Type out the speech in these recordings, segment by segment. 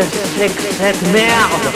que c'est que cette merde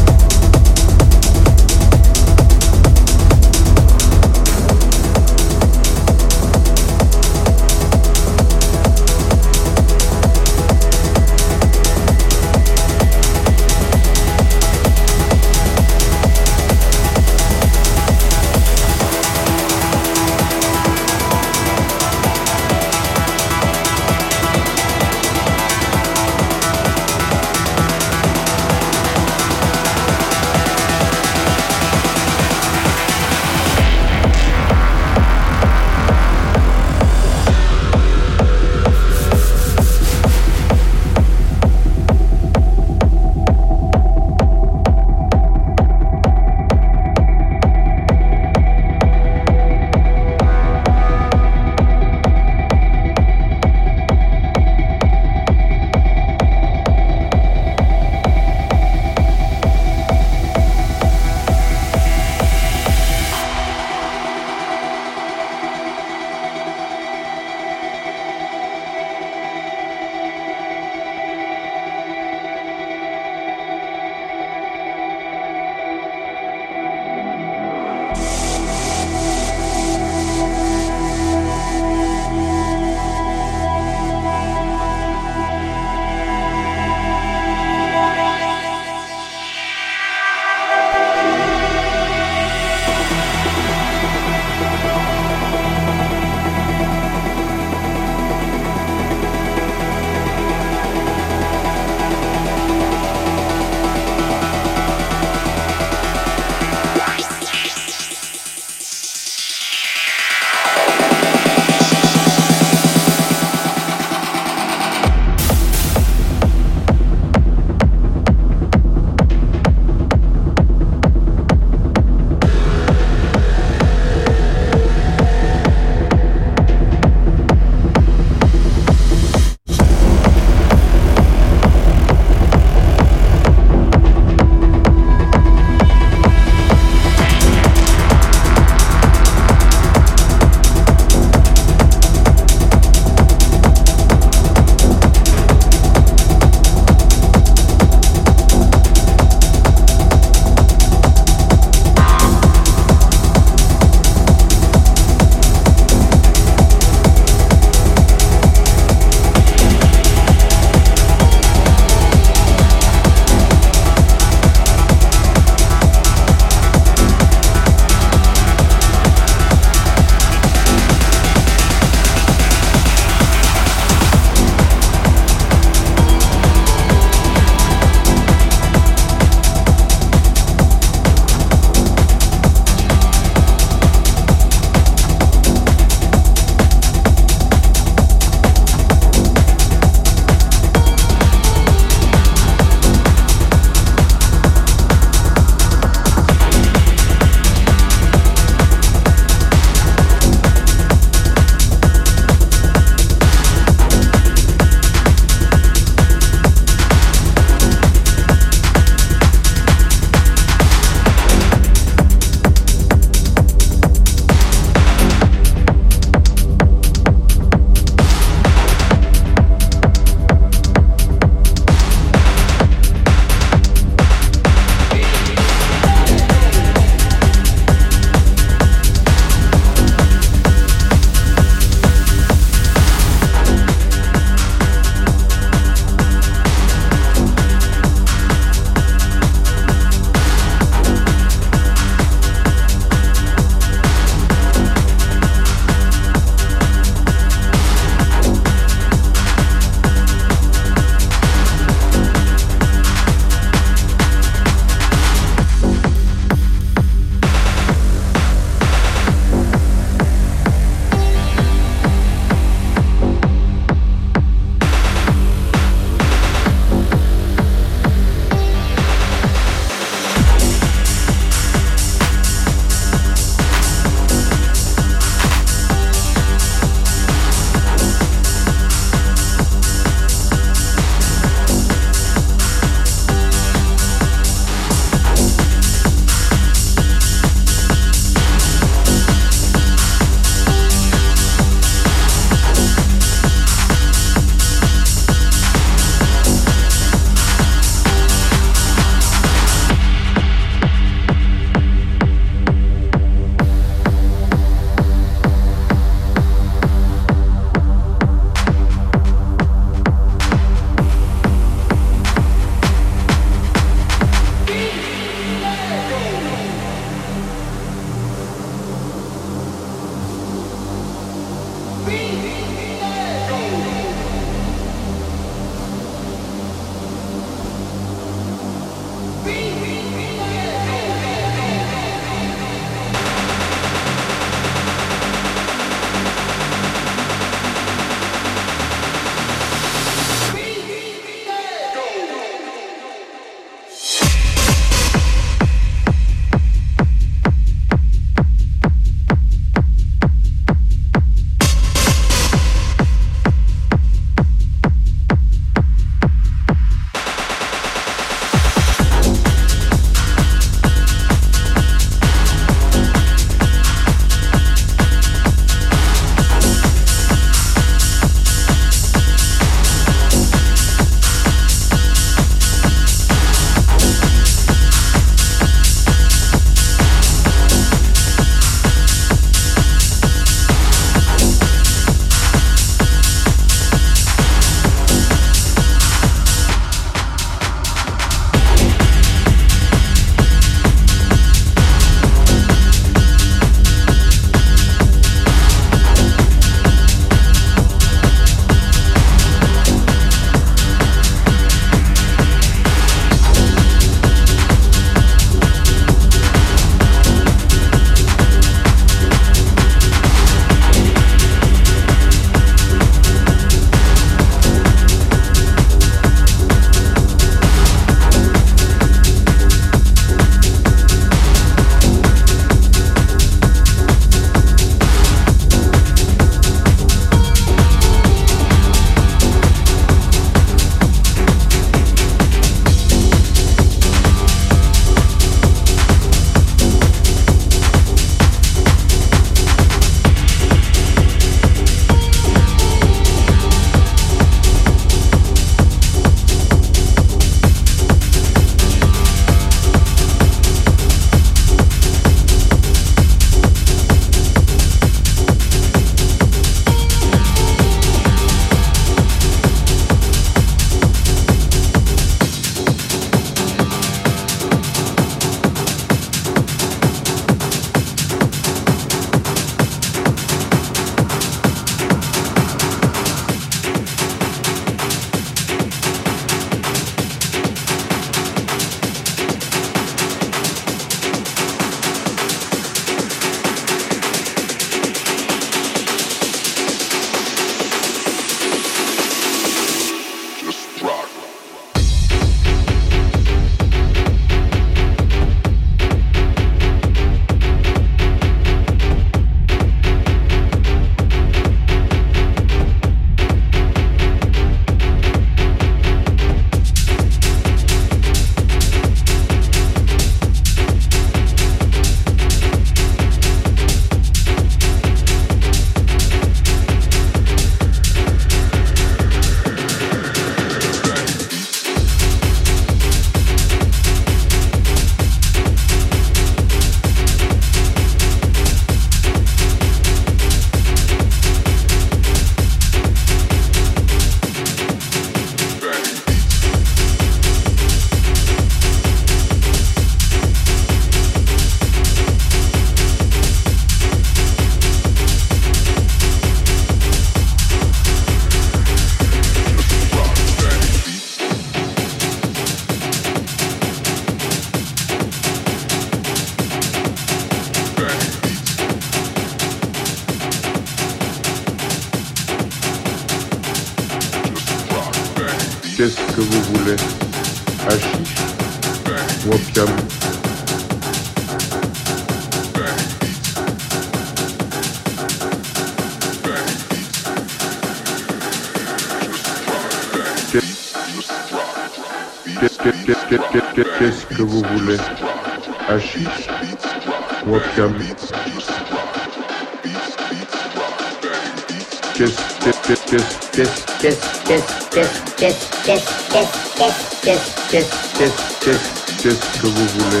que vous voulez.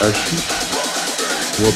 Hachiche ou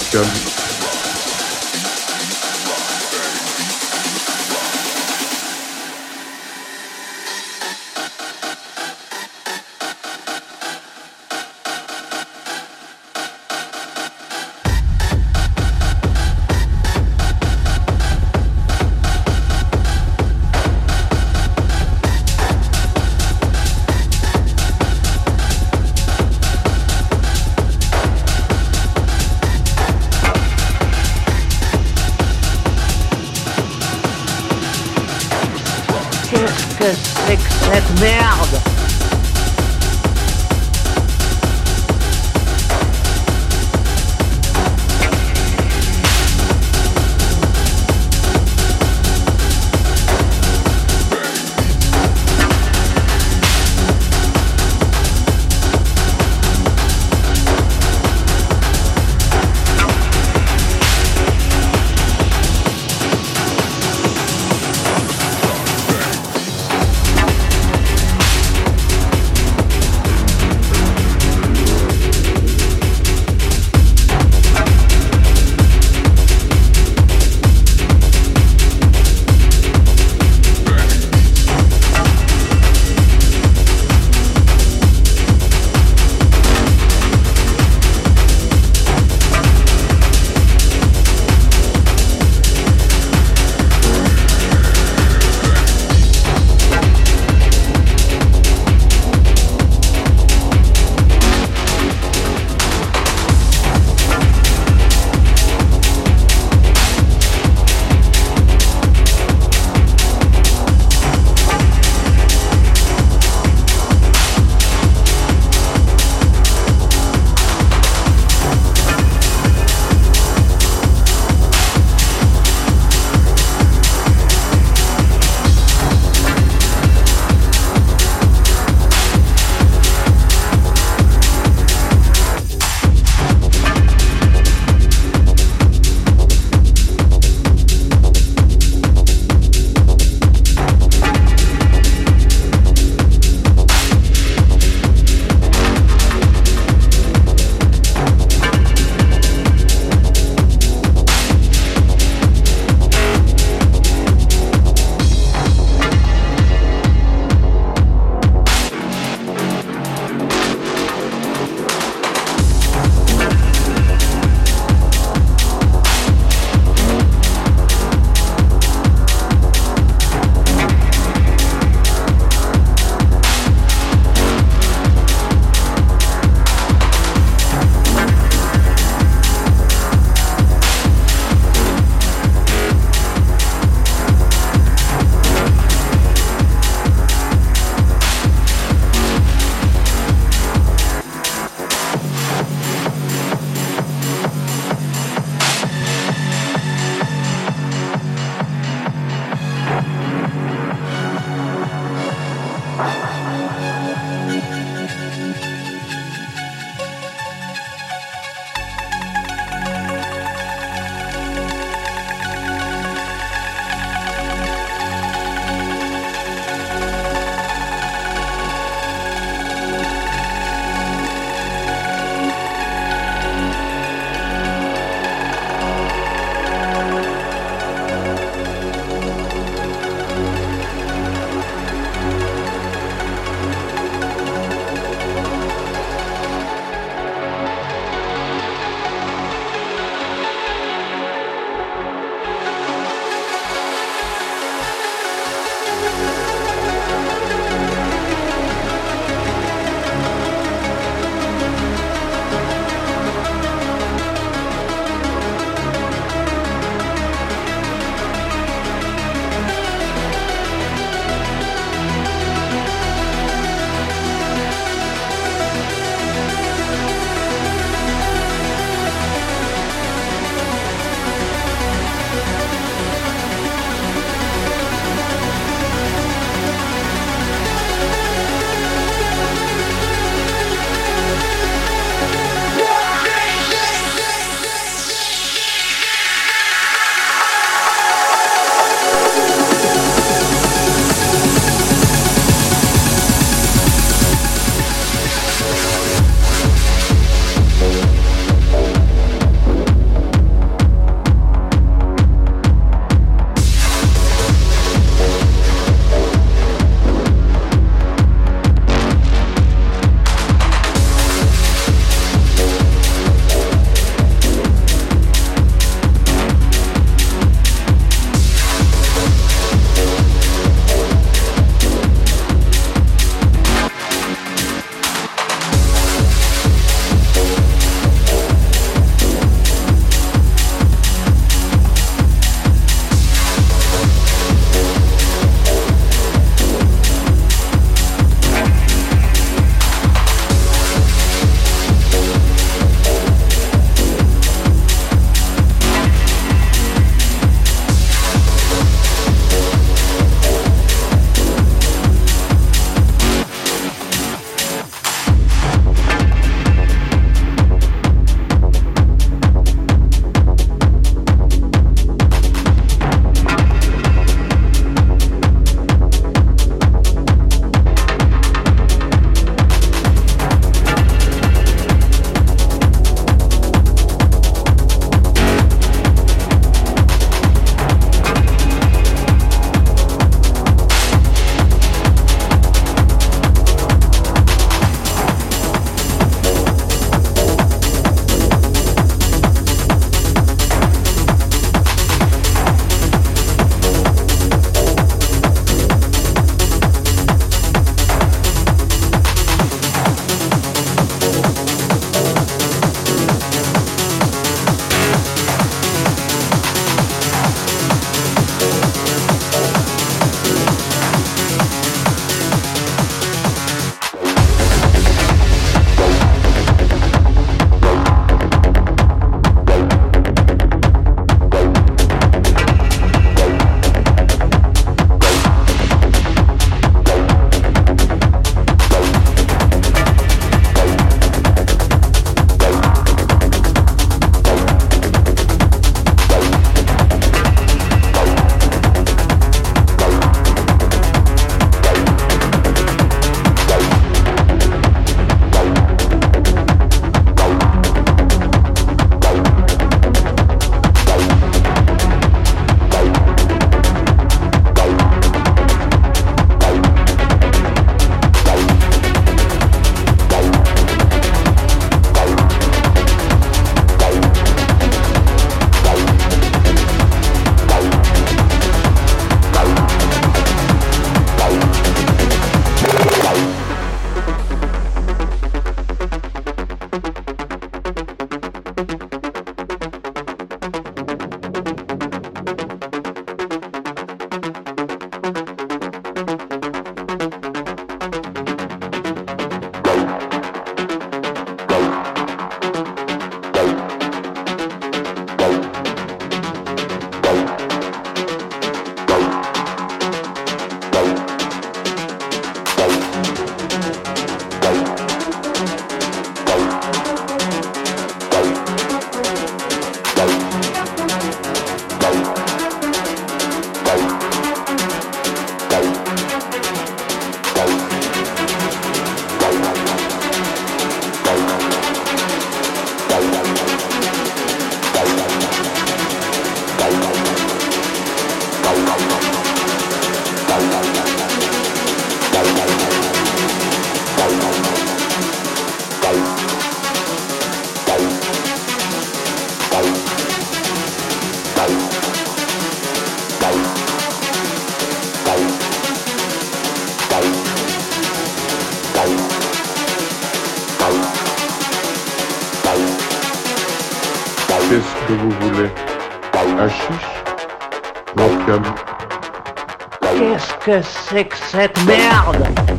que c'est que cette merde